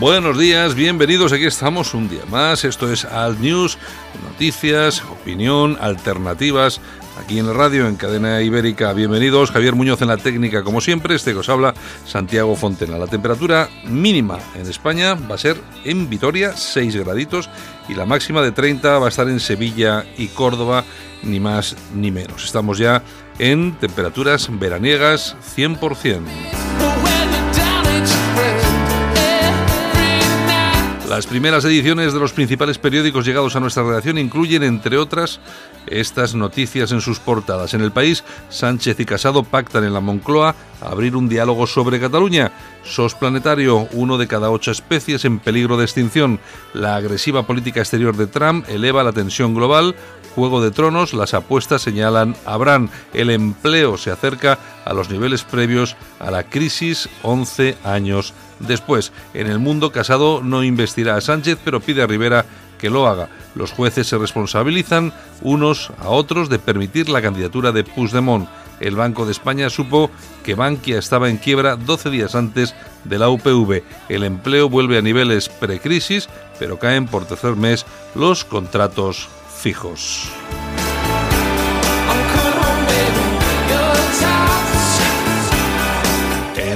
Buenos días, bienvenidos, aquí estamos un día más, esto es Alt News, noticias, opinión, alternativas, aquí en la radio, en Cadena Ibérica. Bienvenidos, Javier Muñoz en la técnica, como siempre, este que os habla, Santiago Fontena. La temperatura mínima en España va a ser en Vitoria, 6 graditos, y la máxima de 30 va a estar en Sevilla y Córdoba, ni más ni menos. Estamos ya en temperaturas veraniegas 100%. Las primeras ediciones de los principales periódicos llegados a nuestra redacción incluyen, entre otras, estas noticias en sus portadas. En el país, Sánchez y Casado pactan en la Moncloa abrir un diálogo sobre Cataluña. SOS Planetario, uno de cada ocho especies en peligro de extinción. La agresiva política exterior de Trump eleva la tensión global. Juego de Tronos, las apuestas señalan a Bran. El empleo se acerca a los niveles previos a la crisis 11 años después. En el mundo, Casado no investirá a Sánchez, pero pide a Rivera que lo haga. Los jueces se responsabilizan unos a otros de permitir la candidatura de Puigdemont. El Banco de España supo que Bankia estaba en quiebra 12 días antes de la UPV. El empleo vuelve a niveles precrisis, pero caen por tercer mes los contratos fijos.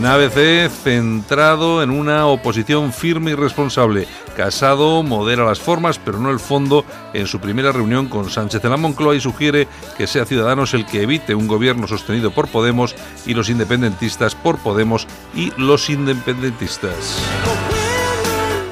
En ABC, centrado en una oposición firme y responsable. Casado modera las formas, pero no el fondo, en su primera reunión con Sánchez en la Moncloa y sugiere que sea Ciudadanos el que evite un gobierno sostenido por Podemos y los independentistas por Podemos y los independentistas.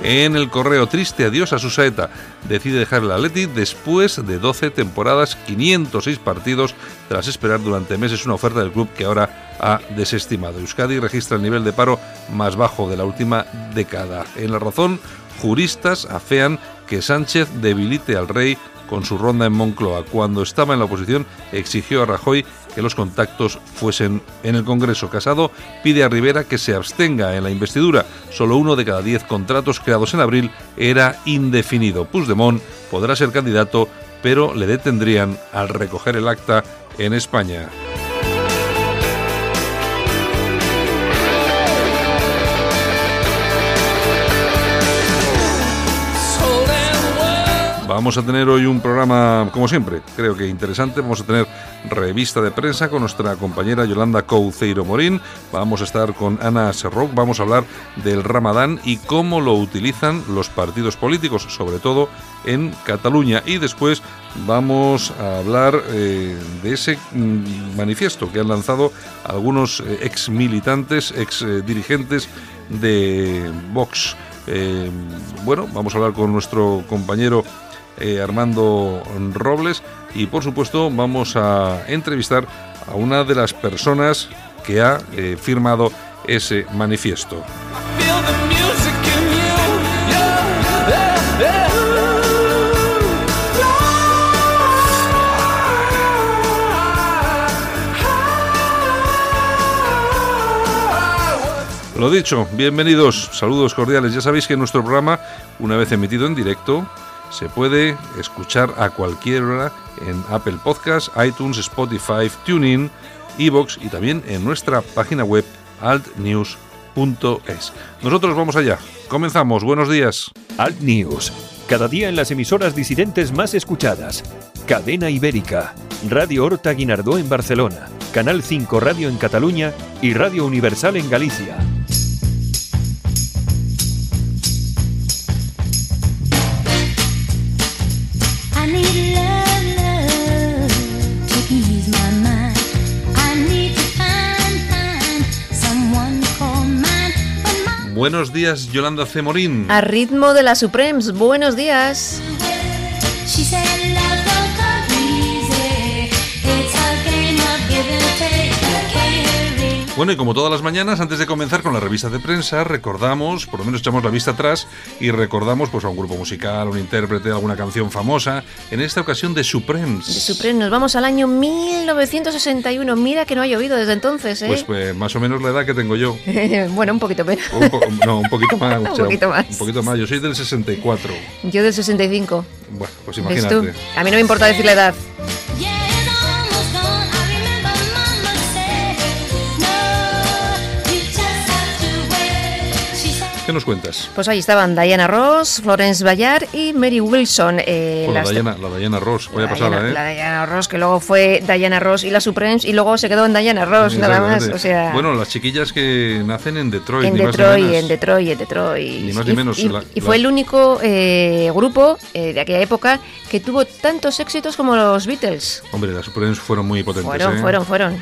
En el correo triste adiós a su saeta. Decide dejar el Atleti después de 12 temporadas, 506 partidos, tras esperar durante meses una oferta del club que ahora ha desestimado. Euskadi registra el nivel de paro más bajo de la última década. En la razón, juristas afean que Sánchez debilite al rey con su ronda en Moncloa. Cuando estaba en la oposición exigió a Rajoy que los contactos fuesen en el Congreso. Casado pide a Rivera que se abstenga en la investidura. Solo uno de cada diez contratos creados en abril era indefinido. Puigdemont podrá ser candidato, pero le detendrían al recoger el acta en España. Vamos a tener hoy un programa, como siempre, creo que interesante. Vamos a tener revista de prensa con nuestra compañera Yolanda Couceiro Morín. Vamos a estar con Ana Serroc. Vamos a hablar del Ramadán y cómo lo utilizan los partidos políticos, sobre todo en Cataluña. Y después vamos a hablar eh, de ese mm, manifiesto que han lanzado algunos eh, ex militantes, ex eh, dirigentes de Vox. bueno, vamos a hablar con nuestro compañero eh, Armando Robles y por supuesto vamos a entrevistar a una de las personas que ha eh, firmado ese manifiesto. Lo dicho, bienvenidos, saludos cordiales. Ya sabéis que nuestro programa, una vez emitido en directo, se puede escuchar a cualquier hora en Apple Podcasts, iTunes, Spotify, TuneIn, Evox y también en nuestra página web altnews.es. Nosotros vamos allá. Comenzamos. Buenos días. Alt News. Cada día en las emisoras disidentes más escuchadas. Cadena Ibérica. Radio Horta Guinardó en Barcelona. Canal 5 Radio en Cataluña y Radio Universal en Galicia. Buenos días, Yolanda Cemorín. A ritmo de la Supremes, buenos días. Bueno, y como todas las mañanas, antes de comenzar con la revista de prensa, recordamos, por lo menos echamos la vista atrás y recordamos pues a un grupo musical, un intérprete, alguna canción famosa, en esta ocasión de Supremes. De Supremes, nos vamos al año 1961. Mira que no ha llovido desde entonces, ¿eh? Pues, pues más o menos la edad que tengo yo. bueno, un poquito menos. Un po- no, un poquito más. Un o sea, poquito más. Un poquito más. Yo soy del 64. Yo del 65. Bueno, pues ¿Ves imagínate. tú? A mí no me importa decir la edad. ¿Qué nos cuentas? Pues ahí estaban Diana Ross, Florence Bayard y Mary Wilson. eh, Con la Diana, la Diana Ross. Vaya la pasada, Diana- ¿eh? La Diana Ross, que luego fue Diana Ross y la Supremes, y luego se quedó en Diana Ross, nada más. O sea, Bueno, las chiquillas que nacen en Detroit. en ni Detroit, en Detroit, en Detroit. Ni más ni Y- menos, Y, la- y la- fue el único eh, grupo eh, de aquella época que tuvo tantos éxitos como los Beatles. Hombre, las Supremes fueron muy potentes. Fueron, ¿eh? fueron, fueron.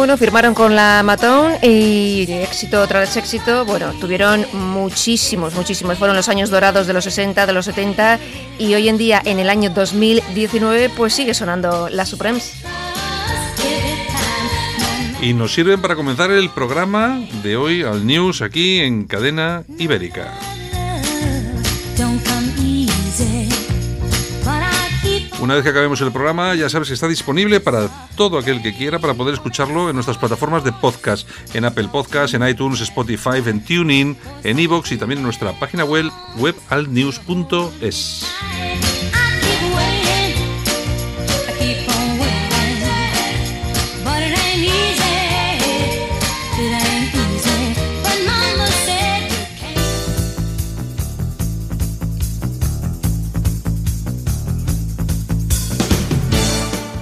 Bueno, firmaron con la Matón y éxito tras éxito, bueno, tuvieron muchísimos, muchísimos. Fueron los años dorados de los 60, de los 70 y hoy en día, en el año 2019, pues sigue sonando la Supremes. Y nos sirven para comenzar el programa de hoy al News aquí en Cadena Ibérica. Una vez que acabemos el programa, ya sabes que está disponible para todo aquel que quiera para poder escucharlo en nuestras plataformas de podcast, en Apple Podcast, en iTunes, Spotify, en TuneIn, en iVoox y también en nuestra página web, web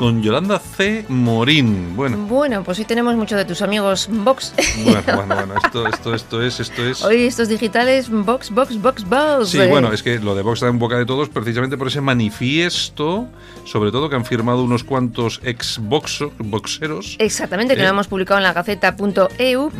Con Yolanda C. Morín. Bueno, Bueno, pues hoy tenemos muchos de tus amigos Vox. bueno, bueno, bueno, esto, esto, esto es, esto es. Hoy estos digitales, Vox, Vox, Vox, Vox. Sí, eh. bueno, es que lo de Vox está en boca de todos precisamente por ese manifiesto, sobre todo que han firmado unos cuantos ex -boxo, boxeros. Exactamente, que Eh. lo hemos publicado en la gaceta.eu,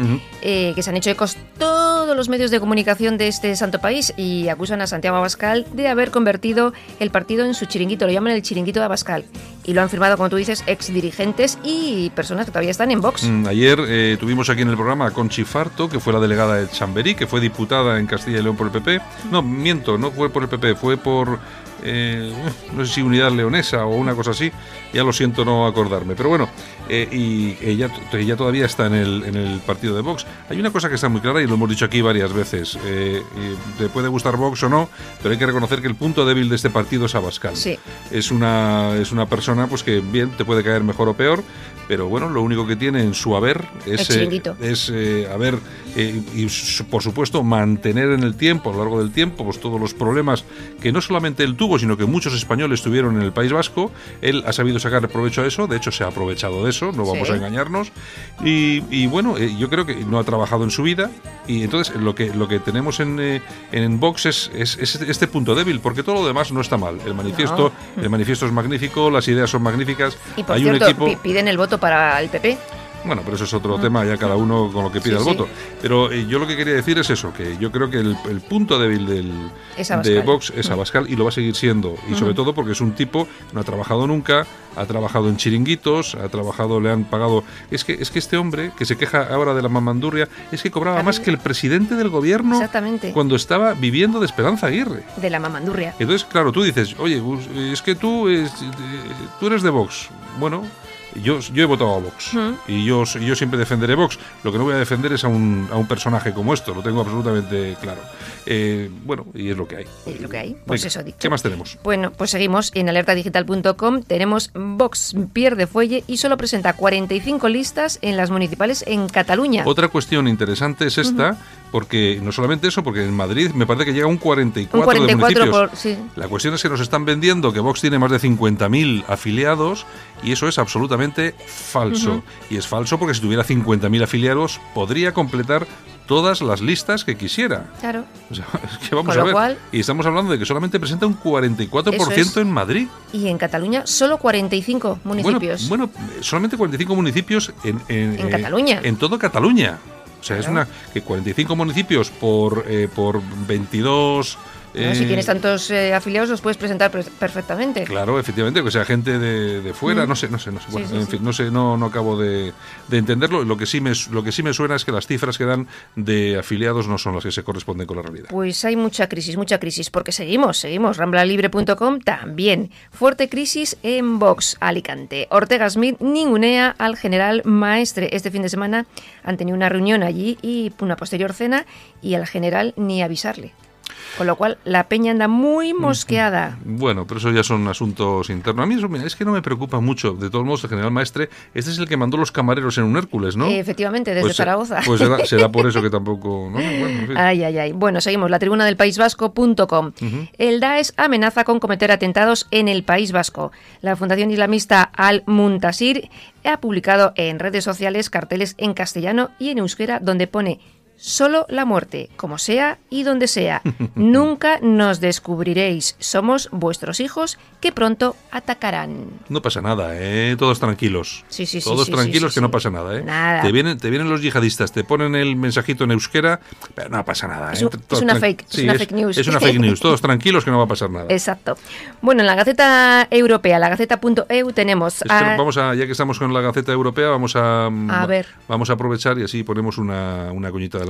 eh, que se han hecho ecos todos los medios de comunicación de este santo país y acusan a Santiago Abascal de haber convertido el partido en su chiringuito, lo llaman el chiringuito de Abascal. Y lo han firmado, como tú dices, ex dirigentes y personas que todavía están en Vox. Mm, Ayer eh, tuvimos aquí en el programa a Conchi Farto, que fue la delegada de Chamberí, que fue diputada en Castilla y León por el PP. No, miento, no fue por el PP, fue por, eh, no sé si Unidad Leonesa o una cosa así. Ya lo siento no acordarme. Pero bueno, eh, y ella, ella todavía está en el, en el partido de Vox. Hay una cosa que está muy clara y lo hemos dicho aquí varias veces. eh, te puede gustar Vox o no, pero hay que reconocer que el punto débil de este partido es Abascal Sí. es una, es una persona pues que bien te puede caer mejor o peor, pero bueno, lo único que tiene en su haber es, eh, es eh, haber eh, y por supuesto mantener en el tiempo, a lo largo del tiempo, pues todos los problemas que no solamente él tuvo, sino que muchos españoles tuvieron en el País Vasco. Él ha sabido sacar provecho a eso, de hecho se ha aprovechado de eso, no vamos Sí. a engañarnos. Y, y bueno, eh, yo creo que no ha trabajado en su vida y entonces lo que, lo que tenemos en, eh, en Vox es, es- es este punto débil, porque todo lo demás no está mal. El manifiesto, el manifiesto es magnífico, las ideas son magníficas. Y por Hay cierto, un equipo. pi- piden el voto para el PP. Bueno, pero eso es otro tema, ya cada uno con lo que pida Sí, el sí. voto. Pero eh, yo lo que quería decir es eso, que yo creo que el, el punto débil del, de Vox es Abascal y lo va a seguir siendo. Y sobre todo porque es un tipo que no ha trabajado nunca, ha trabajado en chiringuitos, ha trabajado, le han pagado... Es que, es que este hombre, que se queja ahora de la mamandurria, es que cobraba más que el presidente del gobierno Exactamente. cuando estaba viviendo de Esperanza Aguirre. De la mamandurria. Entonces, claro, tú dices, oye, es que tú, es- tú eres de Vox. Bueno, yo, yo he votado a Vox Ujú. y yo, yo siempre defenderé Vox. Lo que no voy a defender es a un, a un personaje como esto, lo tengo absolutamente claro. Eh, bueno, y es lo que hay. Es lo que hay. Pues Venga, eso dicho. ¿Qué más tenemos? Bueno, pues seguimos en alertadigital.com. Tenemos Vox pierde fuelle y solo presenta 45 listas en las municipales en Cataluña. Otra cuestión interesante es esta, porque no solamente eso, porque en Madrid me parece que llega un 44, Un 44 de municipios. por- sí. La cuestión es que nos están vendiendo que Vox tiene más de 50.000 afiliados y eso es absolutamente falso. Y es falso porque si tuviera 50.000 afiliados podría completar todas las listas que quisiera. Claro. O sea, es que vamos Con a ver. cual- y estamos hablando de que solamente presenta un 44% Eso es. en Madrid. Y en Cataluña solo 45 municipios. Bueno, bueno, solamente 45 municipios en, en, En eh, Cataluña. En todo Cataluña. O sea, es una que 45 municipios por, eh, por 22... ¿no? eh, Si tienes tantos eh, afiliados, los puedes presentar per- perfectamente. Claro, efectivamente, que sea gente de, de fuera, Mm. no sé, no sé, no sé. Bueno, sí, en sí. fin, no sé, no, no acabo de, de entenderlo. Lo que sí me lo que sí me suena es que las cifras que dan de afiliados no son las que se corresponden con la realidad. Pues hay mucha crisis, mucha crisis, porque seguimos, seguimos. Ramblalibre.com también. Fuerte crisis en Vox, Alicante. Ortega Smith ningunea al general Maestre. Este fin de semana han tenido una reunión allí y una posterior cena y al general ni avisarle. Con lo cual, la peña anda muy mosqueada. Bueno, pero eso ya son asuntos internos. A mí eso, mira, es que no me preocupa mucho. De todos modos, el general maestre, este es el que mandó los camareros en un Hércules, ¿no? Efectivamente, desde Pues, Zaragoza. Pues será, será por eso que tampoco. ¿no? Bueno. Ay, ay, ay. Bueno, seguimos. La tribuna del País Vasco.com. El Daesh amenaza con cometer atentados en el País Vasco. La Fundación Islamista Al-Muntasir ha publicado en redes sociales carteles en castellano y en euskera donde pone Solo la muerte, como sea y donde sea. Nunca nos descubriréis. Somos vuestros hijos que pronto atacarán. No pasa nada, ¿eh? Todos tranquilos. Sí, sí, sí, Todos sí, tranquilos que no pasa nada, ¿eh? Nada. Te vienen, te vienen los yihadistas, te ponen el mensajito en euskera, pero no pasa nada. Es ¿eh? un- es una fake, es una fake news. Es una fake news. Todos tranquilos que no va a pasar nada. Exacto. Bueno, en la Gaceta Europea, la Gaceta.eu, tenemos... A- vamos a, ya que estamos con la Gaceta Europea, vamos a, A ver. vamos a aprovechar y así ponemos una, una coñita de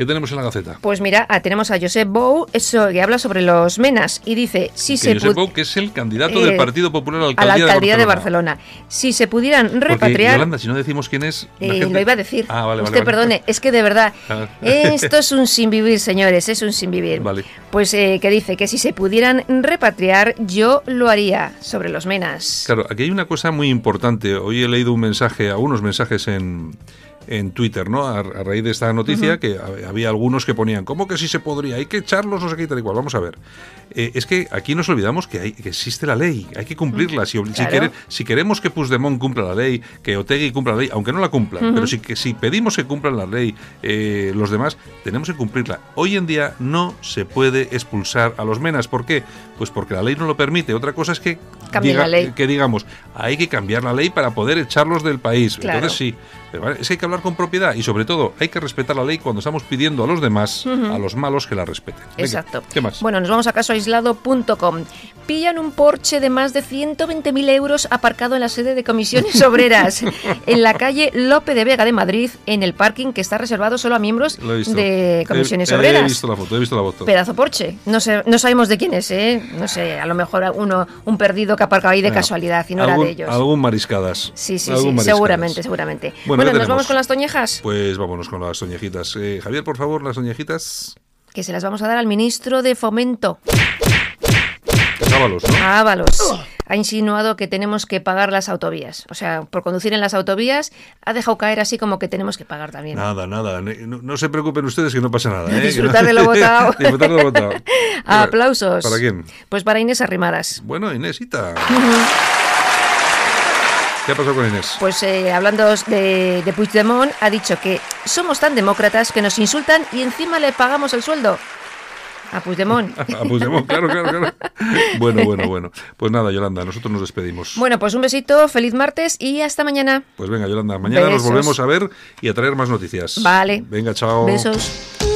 ¿Qué tenemos en la Gaceta? Pues mira, ah, tenemos a Josep Bou, eso que habla sobre los menas y dice, si que se Josep Bou, que es el candidato eh, del Partido Popular a la a la alcaldía, alcaldía de, de Barcelona. Si se pudieran Porque, repatriar... Yolanda, si no decimos quién es... Eh, gente- Lo iba a decir. Ah, vale, vale, Usted vale. perdone, es que de verdad, Ah. esto es un sin vivir, señores, es un sin vivir. Vale. Pues eh, que dice que si se pudieran repatriar, yo lo haría sobre los menas. Claro, aquí hay una cosa muy importante. Hoy he leído un mensaje, algunos mensajes en, en Twitter, ¿no? A, a raíz de esta noticia, que ha- había algunos que ponían, ¿cómo que sí se podría? Hay que echarlos, no sé qué y tal y cual. Vamos a ver. Eh, es que aquí nos olvidamos que, hay, que existe la ley, hay que cumplirla. Si, si, Claro. quiere- si queremos que Puigdemont cumpla la ley, que Otegui cumpla la ley, aunque no la cumplan, pero si, que, si pedimos que cumplan la ley eh, los demás, tenemos que cumplirla. Hoy en día no se puede expulsar a los menas. ¿Por qué? Pues porque la ley no lo permite. Otra cosa es que, Cambien la ley. que digamos, hay que cambiar la ley para poder echarlos del país. Claro. Entonces sí, pero vale, es que hay que hablar con propiedad y sobre todo hay que respetar la ley cuando estamos pidiendo a los demás, a los malos, que la respeten. Venga, Exacto. ¿Qué más? Bueno, nos vamos a casoaislado.com. Pillan un Porsche de más de 120.000 euros aparcado en la sede de comisiones obreras, en la calle Lope de Vega de Madrid, en el parking que está reservado solo a miembros de comisiones He- obreras. He visto la foto, he visto la foto. Pedazo Porsche. No sé, no sabemos de quién es, ¿eh? No sé, a lo mejor uno, un perdido que ha aparcado ahí de casualidad y no era de ellos. Algún mariscadas. Sí, sí, sí, seguramente, seguramente. Bueno, Bueno, ¿qué ¿nos vamos con las toñejas? Pues vámonos con las soñejitas. Eh, Javier, por favor, las soñejitas. Que se las vamos a dar al ministro de Fomento, Sábalos, ¿no? a Ábalos. Ha insinuado que tenemos que pagar las autovías. O sea, por conducir en las autovías, ha dejado caer así como que tenemos que pagar también. Nada, nada. No, no se preocupen ustedes que no pasa nada. ¿eh? Disfrutar de lo votado. Disfrutar de lo votado. Aplausos. ¿Para quién? Pues para Inés Arrimadas. Bueno, Inésita. ¿Qué ha pasado con Inés? Pues eh, hablando de, de Puigdemont, ha dicho que somos tan demócratas que nos insultan y encima le pagamos el sueldo. A Puigdemont. A Puigdemont, claro, claro, claro. Bueno, bueno, bueno. Pues nada, Yolanda, nosotros nos despedimos. Bueno, pues un besito, feliz martes y hasta mañana. Pues venga, Yolanda, mañana nos volvemos a ver y a traer más noticias. Vale. Venga, chao. Besos.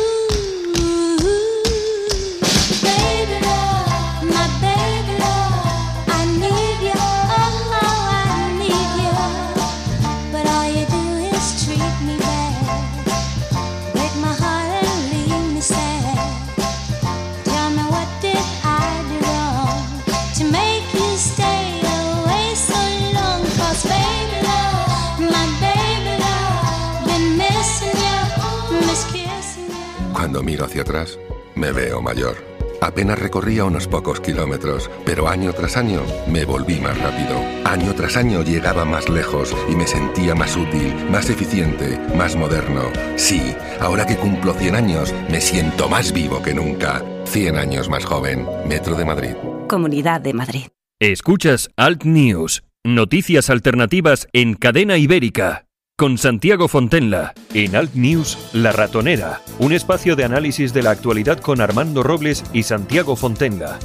Cuando miro hacia atrás, me veo mayor. Apenas recorría unos pocos kilómetros, pero año tras año me volví más rápido. Año tras año llegaba más lejos y me sentía más útil, más eficiente, más moderno. Sí, ahora que cumplo 100 años, me siento más vivo que nunca. 100 años más joven. Metro de Madrid. Comunidad de Madrid. Escuchas Alt News, noticias alternativas en cadena ibérica. Con Santiago Fontenla. En Alt News, La Ratonera, un espacio de análisis de la actualidad con Armando Robles y Santiago Fontenla.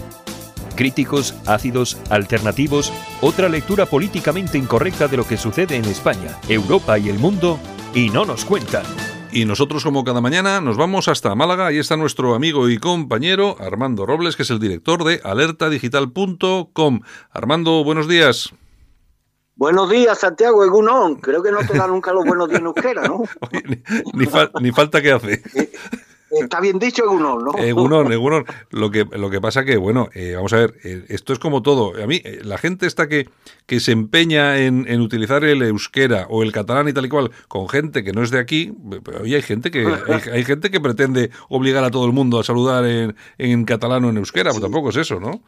Críticos, ácidos, alternativos, otra lectura políticamente incorrecta de lo que sucede en España, Europa y el mundo, y no nos cuentan. Y nosotros, como cada mañana, nos vamos hasta Málaga. Ahí está nuestro amigo y compañero Armando Robles, que es el director de alertadigital.com. Armando, buenos días. Buenos días, Santiago Egunon. Creo que no te da nunca los buenos días en euskera, ¿no? Oye, ni, ni fal- ni falta que hace. Está bien dicho Egunon, ¿no? Egunon, Egunon. Lo que, lo que pasa que, bueno, eh, vamos a ver, eh, esto es como todo. A mí, eh, la gente esta que, que se empeña en, en utilizar el euskera o el catalán y tal y cual con gente que no es de aquí, pero hoy hay gente que hay, hay gente que pretende obligar a todo el mundo a saludar en, en catalán o en euskera, pues tampoco es eso, ¿no?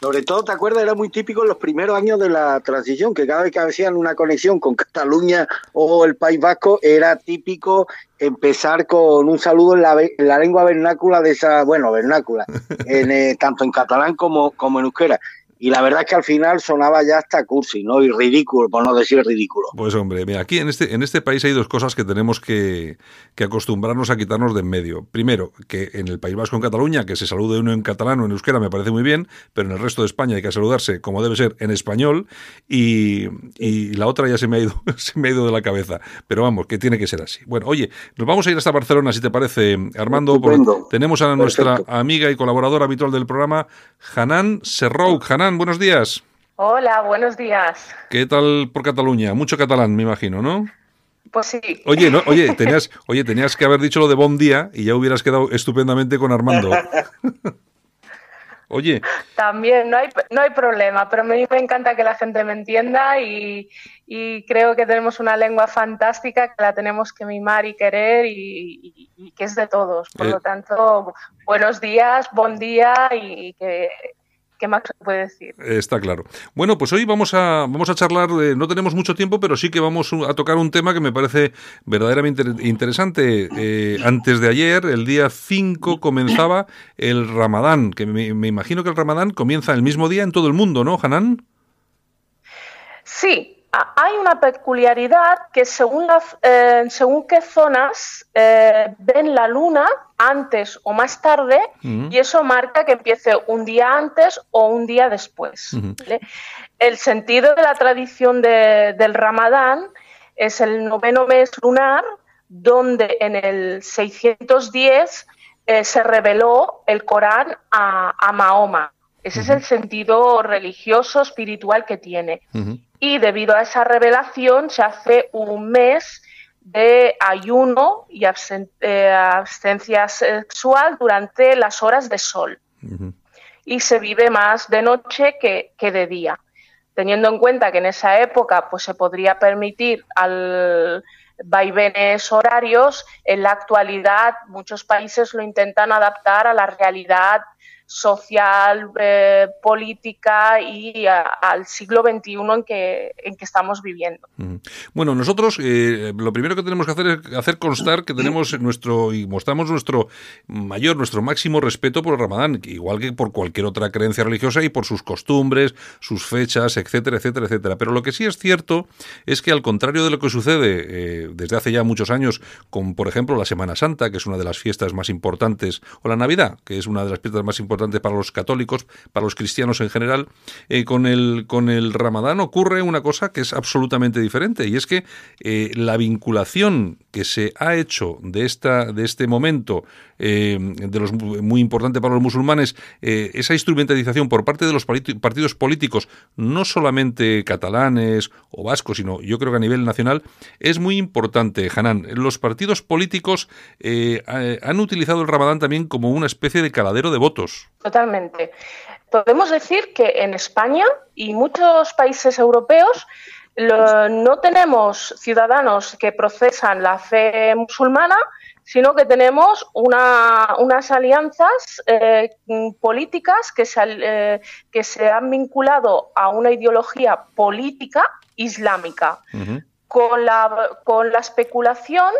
Sobre todo, ¿te acuerdas? Era muy típico en los primeros años de la transición, que cada vez que hacían una conexión con Cataluña o el País Vasco, era típico empezar con un saludo en la, en la lengua vernácula de esa, bueno, vernácula, en, eh, tanto en catalán como, como en euskera. Y la verdad es que al final sonaba ya hasta cursi, ¿no? Y ridículo, por no decir ridículo. Pues hombre, mira, aquí en este, en este país hay dos cosas que tenemos que, que acostumbrarnos a quitarnos de en medio. Primero, que en el País Vasco, en Cataluña, que se salude uno en catalán o en euskera me parece muy bien, pero en el resto de España hay que saludarse como debe ser en español y, y la otra ya se me, ha ido, se me ha ido de la cabeza. Pero vamos, que tiene que ser así. Bueno, oye, nos vamos a ir hasta Barcelona, si te parece, Armando. porque tenemos a nuestra Perfecto. amiga y colaboradora habitual del programa, Hanan Serrouk. Hanan, buenos días. Hola, buenos días. ¿Qué tal por Cataluña? Mucho catalán, me imagino, ¿no? Pues sí. Oye, no, oye, tenías, oye, tenías que haber dicho lo de buen día y ya hubieras quedado estupendamente con Armando. Oye, También no hay, no hay problema, pero a mí me encanta que la gente me entienda y, y creo que tenemos una lengua fantástica que la tenemos que mimar y querer y, y- y que es de todos. Por Eh. lo tanto, buenos días, buen día y que, ¿qué más puede decir? está claro. Bueno, pues hoy vamos a, vamos a charlar, no tenemos mucho tiempo, pero sí que vamos a tocar un tema que me parece verdaderamente inter- interesante. Eh, antes de ayer, el día 5, comenzaba el Ramadán, que me, me imagino que el Ramadán comienza el mismo día en todo el mundo, ¿no, Hanan? Sí, hay una peculiaridad que según, la eh, según qué zonas eh, ven la luna antes o más tarde y eso marca que empiece un día antes o un día después. El sentido de la tradición de- del Ramadán es el noveno mes lunar donde en el 610 eh, se reveló el Corán a, a Mahoma. Ese es el sentido religioso, espiritual que tiene. Y debido a esa revelación se hace un mes de ayuno y absen- eh, abstencia sexual durante las horas de sol y se vive más de noche que, que de día. Teniendo en cuenta que en esa época pues, se podría permitir al vaivenes horarios, en la actualidad muchos países lo intentan adaptar a la realidad social, eh, política y a- al siglo XXI en que, en que estamos viviendo. Bueno, nosotros eh, lo primero que tenemos que hacer es hacer constar que tenemos nuestro y mostramos nuestro mayor, nuestro máximo respeto por el Ramadán, igual que por cualquier otra creencia religiosa y por sus costumbres, sus fechas, etcétera, etcétera, etcétera. Pero lo que sí es cierto es que al contrario de lo que sucede eh, desde hace ya muchos años, con por ejemplo la Semana Santa, que es una de las fiestas más importantes, o la Navidad, que es una de las fiestas más importantes para los católicos, para los cristianos en general, eh, con el con el Ramadán ocurre una cosa que es absolutamente diferente y es que eh, la vinculación que se ha hecho de esta de este momento eh, de los muy importante para los musulmanes esa instrumentalización por parte de los partidos políticos no solamente catalanes o vascos sino yo creo que a nivel nacional es muy importante Hanan. Los partidos políticos ha- han utilizado el Ramadán también como una especie de caladero de votos Totalmente. Podemos decir que en España y muchos países europeos lo- no tenemos ciudadanos que procesan la fe musulmana, sino que tenemos una- unas alianzas eh, políticas que se, al- eh, que se han vinculado a una ideología política islámica con la, con la especulación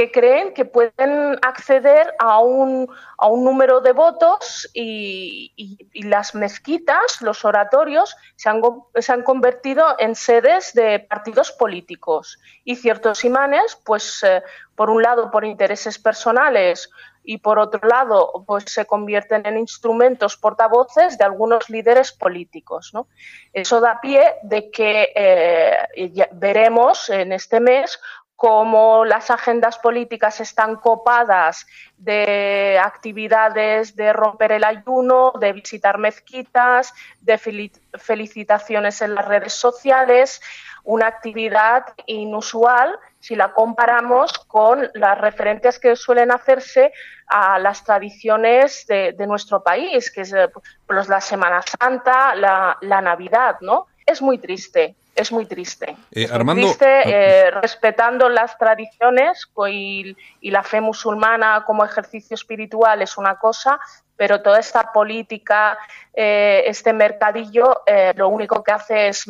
que creen que pueden acceder a un, a un número de votos y, las mezquitas, los oratorios, se han, se han convertido en sedes de partidos políticos. Y ciertos imanes, pues eh, por un lado por intereses personales y por otro lado pues se convierten en instrumentos portavoces de algunos líderes políticos. ¿no? Eso da pie de que eh, veremos en este mes cómo las agendas políticas están copadas de actividades de romper el ayuno, de visitar mezquitas, de feli- felicitaciones en las redes sociales, una actividad inusual si la comparamos con las referencias que suelen hacerse a las tradiciones de, nuestro país, que es eh, pues, la Semana Santa, la Navidad, ¿no? Es muy triste, es muy triste. Eh, Es muy Armando- triste, eh, respetando las tradiciones y, y la fe musulmana como ejercicio espiritual es una cosa, pero toda esta política, eh, este mercadillo, lo único que hace es,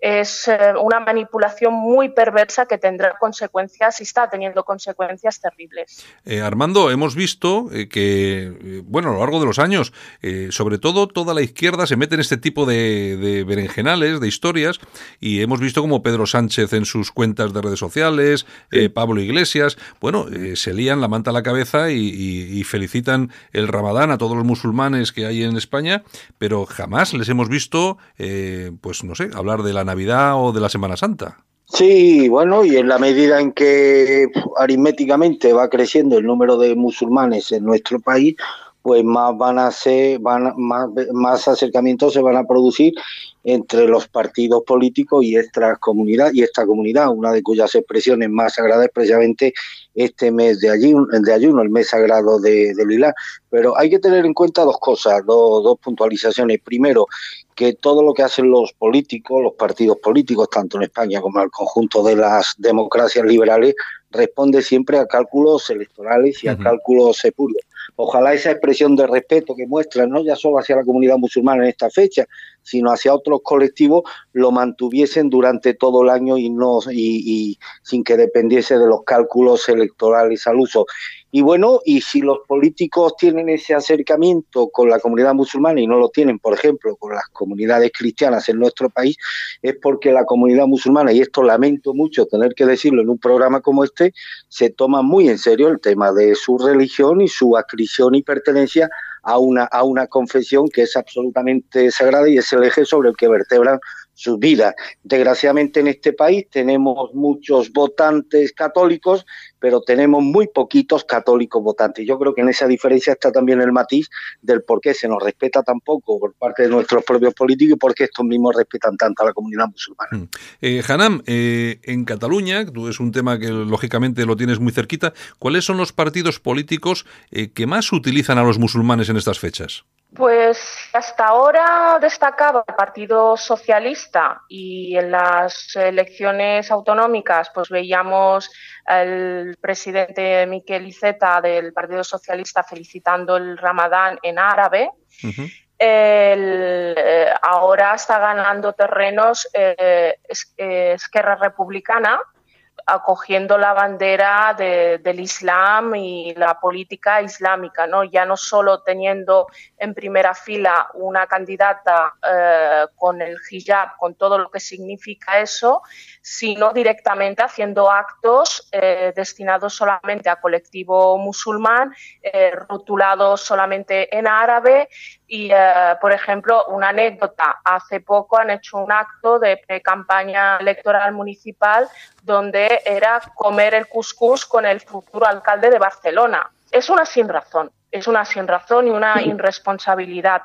es eh, una manipulación muy perversa que tendrá consecuencias y está teniendo consecuencias terribles. Eh, Armando, hemos visto eh, que, eh, bueno, a lo largo de los años, eh, sobre todo toda la izquierda se mete en este tipo de, de berenjenales, de historias, y hemos visto como Pedro Sánchez en sus cuentas de redes sociales, eh, Pablo Iglesias, bueno, eh, se lían la manta a la cabeza y, y- y felicitan el Ramadán a todos los musulmanes que hay en España, pero jamás les hemos visto, eh, pues no sé, hablar de la Navidad o de la Semana Santa. Sí, bueno, y en la medida en que aritméticamente va creciendo el número de musulmanes en nuestro país, pues más van a ser, van más, más acercamientos se van a producir entre los partidos políticos y esta comunidad y esta comunidad, una de cuyas expresiones más sagradas es precisamente este mes de ayuno, de ayuno el mes sagrado de, del Islam. Pero hay que tener en cuenta dos cosas, dos puntualizaciones. Primero, que todo lo que hacen los políticos, los partidos políticos, tanto en España como en el conjunto de las democracias liberales, responde siempre a cálculos electorales y a cálculos espurios. Ojalá esa expresión de respeto que muestran, no ya solo hacia la comunidad musulmana en esta fecha, sino hacia otros colectivos, lo mantuviesen durante todo el año y no y, y sin que dependiese de los cálculos electorales al uso. Y bueno, y si los políticos tienen ese acercamiento con la comunidad musulmana y no lo tienen, por ejemplo, con las comunidades cristianas en nuestro país, es porque la comunidad musulmana, y esto lamento mucho tener que decirlo en un programa como este, se toma muy en serio el tema de su religión y su adscripción y pertenencia a una, a una confesión que es absolutamente sagrada y es el eje sobre el que vertebran sus vidas. Desgraciadamente en este país tenemos muchos votantes católicos, pero tenemos muy poquitos católicos votantes. Yo creo que en esa diferencia está también el matiz del por qué se nos respeta tan poco por parte de nuestros propios políticos y por qué estos mismos respetan tanto a la comunidad musulmana. Eh, Hanam, eh, en Cataluña, tú es un tema que lógicamente lo tienes muy cerquita, ¿cuáles son los partidos políticos eh, que más utilizan a los musulmanes en estas fechas? Pues hasta ahora destacaba el Partido Socialista y en las elecciones autonómicas pues veíamos al presidente Miquel Iceta del Partido Socialista felicitando el Ramadán en árabe. El, eh, ahora está ganando terrenos eh, es- eh, Esquerra Republicana, acogiendo la bandera de- del Islam y la política islámica, ¿no? Ya no solo teniendo en primera fila una candidata eh, con el hijab, con todo lo que significa eso, sino directamente haciendo actos eh, destinados solamente a colectivo musulmán, eh, rotulados solamente en árabe y, eh, por ejemplo, una anécdota, hace poco han hecho un acto de campaña electoral municipal donde era comer el cuscús con el futuro alcalde de Barcelona. Es una sin razón, es una sin razón y una irresponsabilidad.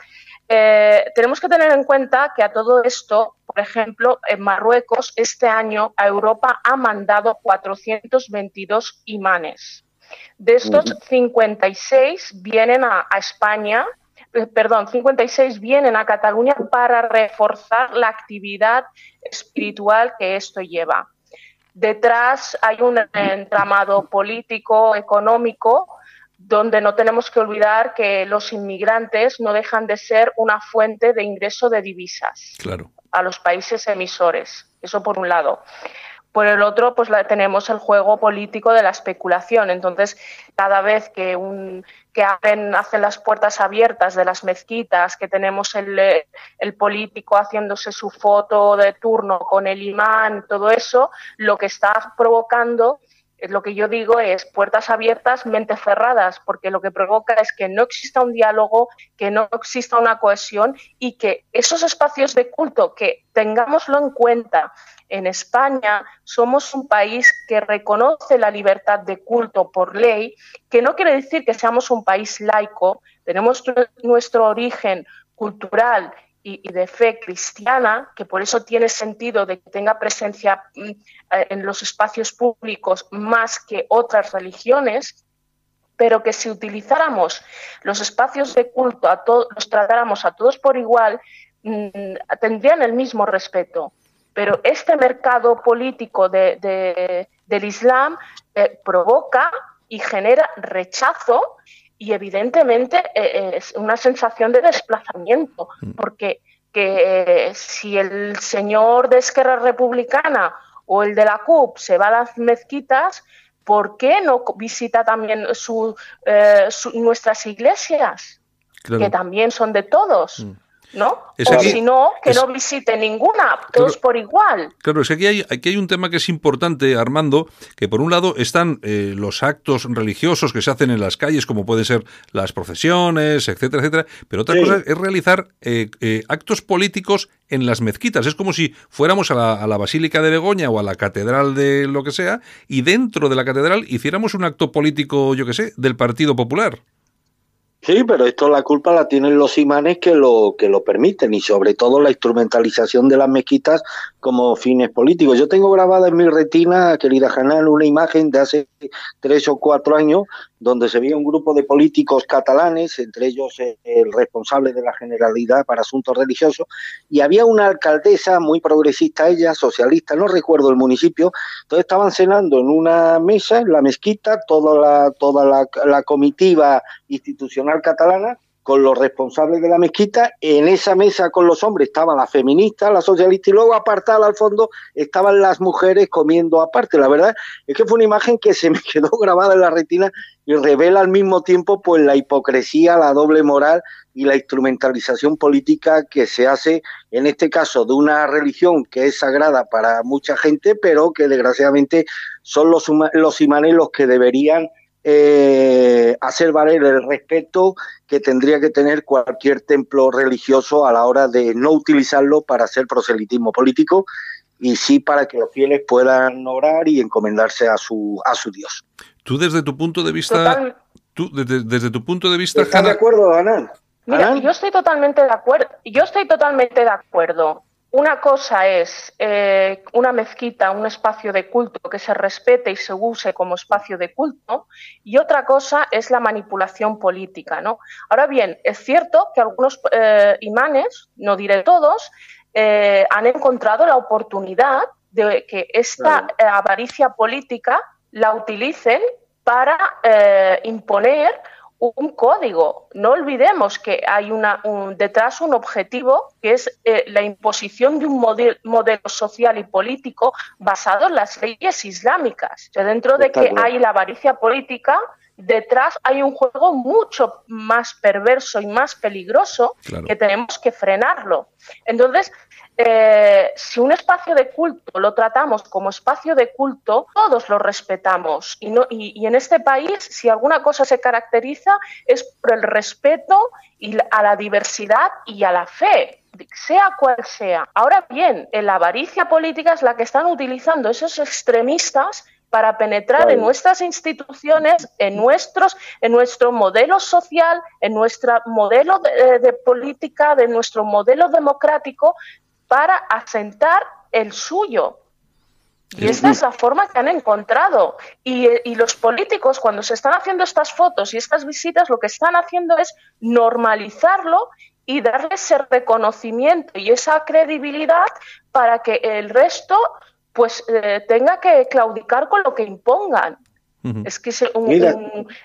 Eh, tenemos que tener en cuenta que a todo esto, por ejemplo, en Marruecos este año a Europa ha mandado 422 imanes. De estos, 56 vienen a, a España perdón, 56 vienen a Cataluña para reforzar la actividad espiritual que esto lleva. Detrás hay un entramado político, económico, donde no tenemos que olvidar que los inmigrantes no dejan de ser una fuente de ingreso de divisas Claro. a los países emisores. Eso por un lado. Por el otro, pues la- tenemos el juego político de la especulación. Entonces, cada vez que, un, que hacen las puertas abiertas de las mezquitas, que tenemos el, el político haciéndose su foto de turno con el imán, todo eso, lo que está provocando lo que yo digo es puertas abiertas, mentes cerradas, porque lo que provoca es que no exista un diálogo, que no exista una cohesión y que esos espacios de culto, que tengámoslo en cuenta, en España somos un país que reconoce la libertad de culto por ley, que no quiere decir que seamos un país laico, tenemos nu- nuestro origen cultural y, de fe cristiana, que por eso tiene sentido de que tenga presencia mm, eh, en los espacios públicos más que otras religiones, pero que si utilizáramos los espacios de culto, a los tratáramos a todos por igual, mm, tendrían el mismo respeto. Pero este mercado político de- del Islam eh, provoca y genera rechazo y evidentemente eh, es una sensación de desplazamiento, porque que, eh, si el señor de Esquerra Republicana o el de la CUP se va a las mezquitas, ¿por qué no visita también su, eh, su- nuestras iglesias, Claro. que también son de todos? ¿No? Es o aquí- si no, que es- no visite ninguna, todos Claro. por igual. Claro, es que aquí hay, aquí hay un tema que es importante, Armando, que por un lado están eh, los actos religiosos que se hacen en las calles, como pueden ser las procesiones, etcétera, etcétera, pero otra Sí. cosa es realizar eh, eh, actos políticos en las mezquitas. Es como si fuéramos a la, a la Basílica de Begoña o a la Catedral de lo que sea, y dentro de la Catedral hiciéramos un acto político, yo que sé, del Partido Popular. Sí, pero esto la culpa la tienen los imanes que lo que lo permiten y sobre todo la instrumentalización de las mezquitas como fines políticos. Yo tengo grabada en mi retina, querida Hanan, una imagen de hace tres o cuatro años donde se veía un grupo de políticos catalanes, entre ellos el responsable de la Generalidad para Asuntos Religiosos, y había una alcaldesa muy progresista, ella, socialista, no recuerdo el municipio, entonces estaban cenando en una mesa en la mezquita, toda la, toda la, la comitiva institucional catalana con los responsables de la mezquita. En esa mesa con los hombres estaban las feministas, las socialistas y luego apartada al fondo estaban las mujeres comiendo aparte. La verdad es que fue una imagen que se me quedó grabada en la retina y revela al mismo tiempo pues la hipocresía, la doble moral y la instrumentalización política que se hace en este caso de una religión que es sagrada para mucha gente, pero que desgraciadamente son los, los imanes los que deberían eh, hacer valer el respeto que tendría que tener cualquier templo religioso a la hora de no utilizarlo para hacer proselitismo político y sí para que los fieles puedan orar y encomendarse a su a su Dios. Tú desde tu punto de vista, Total- tú desde, desde tu punto de vista, ¿Estás de acuerdo, Anán? Mira, Anán? yo estoy totalmente de acuerdo. Yo estoy totalmente de acuerdo. Una cosa es eh, una mezquita, un espacio de culto que se respete y se use como espacio de culto, y otra cosa es la manipulación política, ¿no? Ahora bien, es cierto que algunos eh, imanes, no diré todos, eh, han encontrado la oportunidad de que esta avaricia política la utilicen para imponer un código. No olvidemos que hay una, un- detrás un objetivo que es eh, la imposición de un model- modelo social y político basado en las leyes islámicas. O sea, dentro de que hay la avaricia política, detrás hay un juego mucho más perverso y más peligroso Claro. que tenemos que frenarlo. Entonces, eh, si un espacio de culto lo tratamos como espacio de culto, todos lo respetamos. Y, no, y, y en este país, si alguna cosa se caracteriza, es por el respeto y a la diversidad y a la fe sea cual sea. Ahora bien, en la avaricia política es la que están utilizando esos extremistas para penetrar Claro. en nuestras instituciones, en nuestros, en nuestro modelo social, en nuestro modelo de, eh, de política, de nuestro modelo democrático, para asentar el suyo. Y esta es la forma que han encontrado. Y, y los políticos, cuando se están haciendo estas fotos y estas visitas, lo que están haciendo es normalizarlo y darle ese reconocimiento y esa credibilidad para que el resto pues eh, tenga que claudicar con lo que impongan. Es que es, un-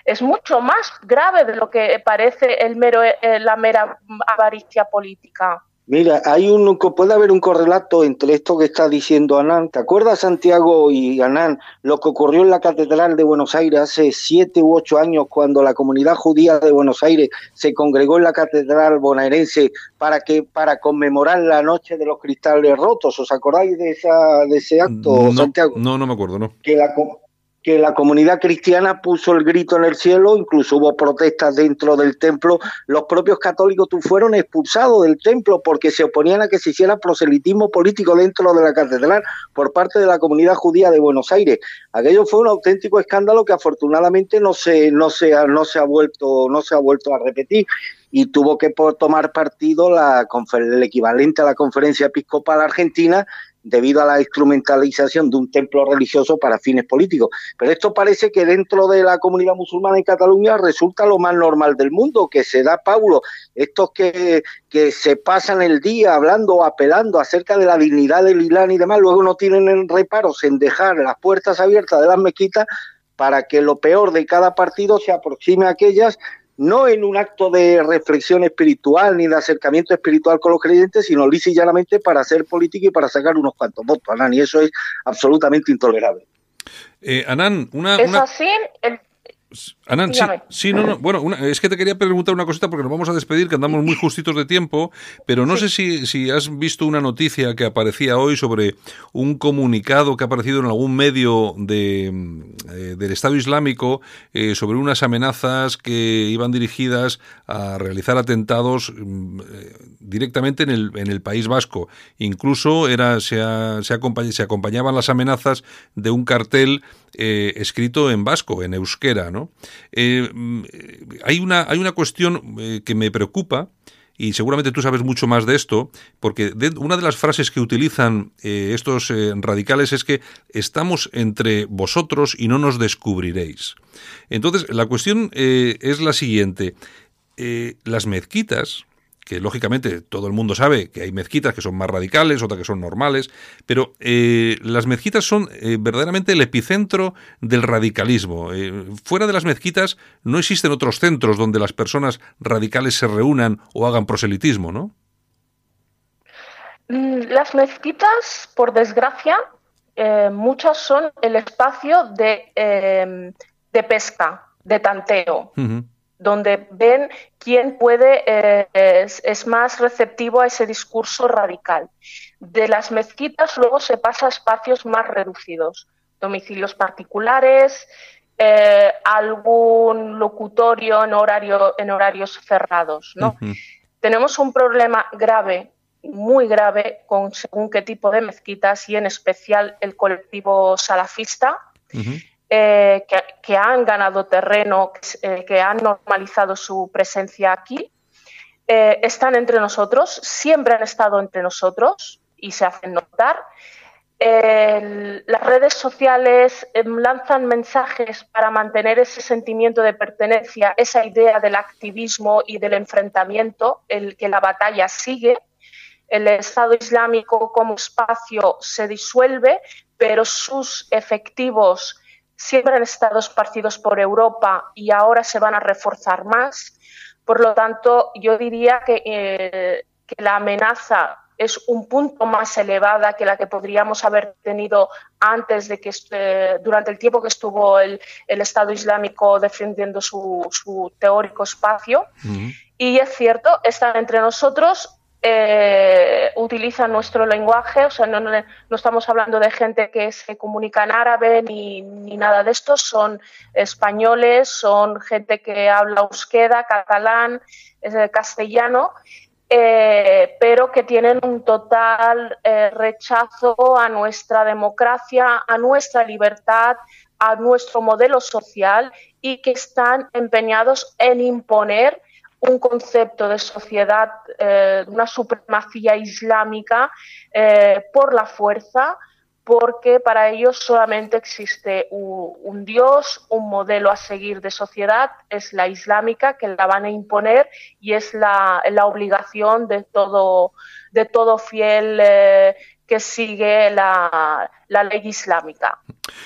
es mucho más grave de lo que parece el mero, eh, la mera avaricia política. Mira, hay un, puede haber un correlato entre esto que está diciendo Anán. ¿Te acuerdas, Santiago y Anán, lo que ocurrió en la Catedral de Buenos Aires hace siete u ocho años cuando la comunidad judía de Buenos Aires se congregó en la Catedral bonaerense para que para conmemorar la noche de los cristales rotos? ¿Os acordáis de esa de ese acto, no, Santiago? no, no me acuerdo, no. que la, co- que la comunidad cristiana puso el grito en el cielo, incluso hubo protestas dentro del templo. Los propios católicos fueron expulsados del templo porque se oponían a que se hiciera proselitismo político dentro de la catedral por parte de la comunidad judía de Buenos Aires. Aquello fue un auténtico escándalo que afortunadamente no se, no se, ha, no se ha vuelto, no se ha vuelto a repetir y tuvo que tomar partido la, el equivalente a la conferencia episcopal argentina debido a la instrumentalización de un templo religioso para fines políticos. Pero esto parece que dentro de la comunidad musulmana en Cataluña resulta lo más normal del mundo, que se da Paulo, estos que, que se pasan el día hablando apelando acerca de la dignidad del Islam y demás, luego no tienen reparos en dejar las puertas abiertas de las mezquitas para que lo peor de cada partido se aproxime a aquellas no en un acto de reflexión espiritual ni de acercamiento espiritual con los creyentes, sino lisa y llanamente para hacer política y para sacar unos cuantos votos, Anán, y eso es absolutamente intolerable. Eh, Anán, una, Es una- así, el- Anán, sí, no, no. Bueno, una- es que te quería preguntar una cosita porque nos vamos a despedir, que andamos muy justitos de tiempo, pero no sé si, si has visto una noticia que aparecía hoy sobre un comunicado que ha aparecido en algún medio de, eh, del Estado Islámico eh, sobre unas amenazas que iban dirigidas a realizar atentados mm, eh, directamente en el, en el País Vasco. Incluso era, se, ha- se, acompañ- se acompañaban las amenazas de un cartel eh, escrito en vasco, en euskera, ¿no? Eh, mm, hay, una, hay una cuestión eh, que me preocupa, y seguramente tú sabes mucho más de esto, porque una de las frases que utilizan estos radicales es que estamos entre vosotros y no nos descubriréis. Entonces, la cuestión es la siguiente. Las mezquitas, que lógicamente todo el mundo sabe que hay mezquitas que son más radicales, otras que son normales, pero eh, las mezquitas son eh, verdaderamente el epicentro del radicalismo. Eh, fuera de las mezquitas no existen otros centros donde las personas radicales se reúnan o hagan proselitismo, ¿no? Mm, Las mezquitas, por desgracia, muchas son el espacio de, de pesca, de tanteo. Donde ven quién puede, eh, es, es más receptivo a ese discurso radical. De las mezquitas luego se pasa a espacios más reducidos, domicilios particulares, eh, algún locutorio en, horario, en horarios cerrados, ¿no? Tenemos un problema grave, muy grave, con según qué tipo de mezquitas y en especial el colectivo salafista. Eh, que, han ganado terreno, eh, que han normalizado su presencia aquí. Eh, están entre nosotros, siempre han estado entre nosotros y se hacen notar. Las redes sociales em, lanzan mensajes para mantener ese sentimiento de pertenencia, esa idea del activismo y del enfrentamiento, el que la batalla sigue. El Estado Islámico como espacio se disuelve, pero sus efectivos siempre han estado esparcidos por Europa y ahora se van a reforzar más. Por lo tanto, yo diría que, eh, que la amenaza es un punto más elevada que la que podríamos haber tenido antes de que eh, durante el tiempo que estuvo el, el Estado Islámico defendiendo su, su teórico espacio. Y es cierto, están entre nosotros, eh, utilizan nuestro lenguaje, o sea, no, estamos hablando de gente que se comunica en árabe ni, ni nada de esto, son españoles, son gente que habla euskera, catalán, castellano, eh, pero que tienen un total eh, rechazo a nuestra democracia, a nuestra libertad, a nuestro modelo social y que están empeñados en imponer un concepto de sociedad, eh, una supremacía islámica eh, por la fuerza, porque para ellos solamente existe un, Dios, un modelo a seguir de sociedad, es la islámica, que la van a imponer y es la, la obligación de todo, de todo fiel eh, que sigue la, la ley islámica.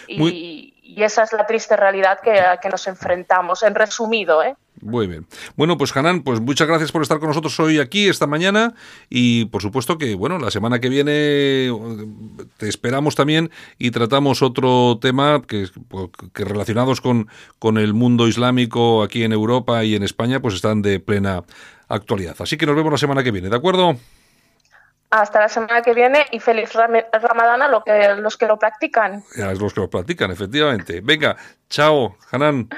Y esa es la triste realidad que, a que nos enfrentamos, en resumido. ¿eh? Muy bien. Bueno, pues Hanan, pues muchas gracias por estar con nosotros hoy aquí, esta mañana. Y por supuesto que, bueno, la semana que viene eh, te esperamos también y tratamos otro tema que, pues, que relacionados con, con el mundo islámico aquí en Europa y en España, pues están de plena actualidad. Así que nos vemos la semana que viene, ¿de acuerdo? Hasta la semana que viene y feliz Ram- Ramadán a lo que, los que lo practican. Es los que lo practican, efectivamente. Venga, chao, Hanan.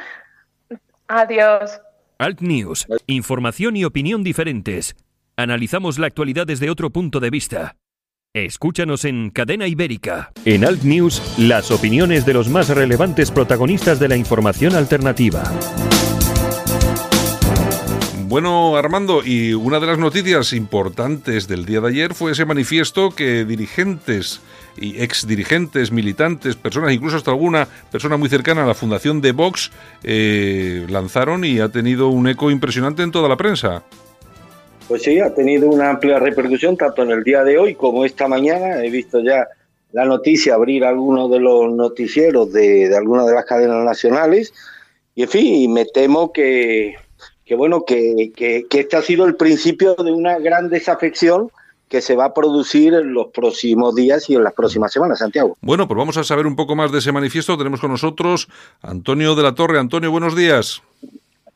Adiós. Alt News, información y opinión diferentes. Analizamos la actualidad desde otro punto de vista. Escúchanos en Cadena Ibérica. En Alt News, las opiniones de los más relevantes protagonistas de la información alternativa. Bueno, Armando, y una de las noticias importantes del día de ayer fue ese manifiesto que dirigentes y exdirigentes, militantes, personas, incluso hasta alguna persona muy cercana a la fundación de Vox, eh, lanzaron y ha tenido un eco impresionante en toda la prensa. Pues sí, ha tenido una amplia repercusión tanto en el día de hoy como esta mañana. He visto ya la noticia abrir algunos de los noticieros de, de algunas de las cadenas nacionales. Y en fin, me temo que, que bueno, que, que, que este ha sido el principio de una gran desafección que se va a producir en los próximos días y en las próximas semanas, Santiago. Bueno, pues vamos a saber un poco más de ese manifiesto. Tenemos con nosotros Antonio de la Torre. Antonio, buenos días.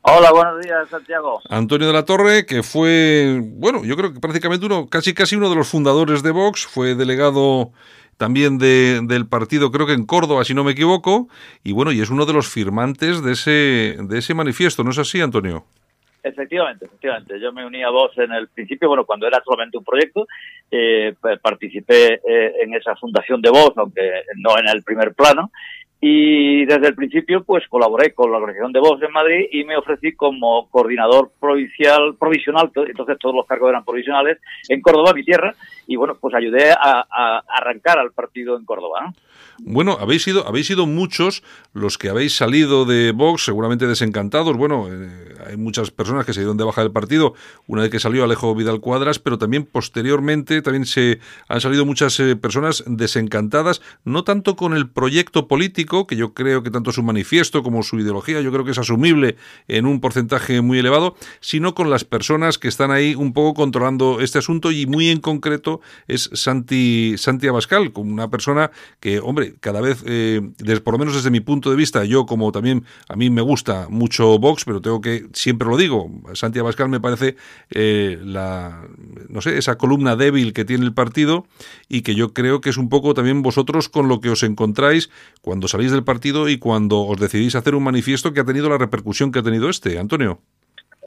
Hola, buenos días, Santiago. Antonio de la Torre, que fue, bueno, yo creo que prácticamente uno, casi casi uno de los fundadores de Vox, fue delegado también de, del partido, creo que en Córdoba, si no me equivoco, y bueno, y es uno de los firmantes de ese, de ese manifiesto, ¿no es así, Antonio? Efectivamente, efectivamente. Yo me uní a vos en el principio, bueno, cuando era solamente un proyecto, eh, pa- participé eh, en esa fundación de voz, aunque no en el primer plano, y desde el principio pues colaboré con la organización de voz en Madrid y me ofrecí como coordinador provincial, provisional, to- entonces todos los cargos eran provisionales, en Córdoba, mi tierra, y bueno, pues ayudé a, a arrancar al partido en Córdoba, ¿no? Bueno, habéis sido, habéis sido muchos los que habéis salido de Vox, seguramente desencantados. Bueno, eh, hay muchas personas que se dieron de baja del partido una vez que salió Alejo Vidal Cuadras, pero también posteriormente también se han salido muchas eh, personas desencantadas, no tanto con el proyecto político, que yo creo que tanto su manifiesto como su ideología, yo creo que es asumible en un porcentaje muy elevado, sino con las personas que están ahí un poco controlando este asunto y muy en concreto es Santi, Santi Abascal, como una persona que, hombre, cada vez, eh, des- por lo menos desde mi punto de vista, yo como también a mí me gusta mucho Vox, pero tengo que, siempre lo digo, Santi Abascal me parece eh, la, no sé, esa columna débil que tiene el partido y que yo creo que es un poco también vosotros con lo que os encontráis cuando salís del partido y cuando os decidís hacer un manifiesto que ha tenido la repercusión que ha tenido este, Antonio.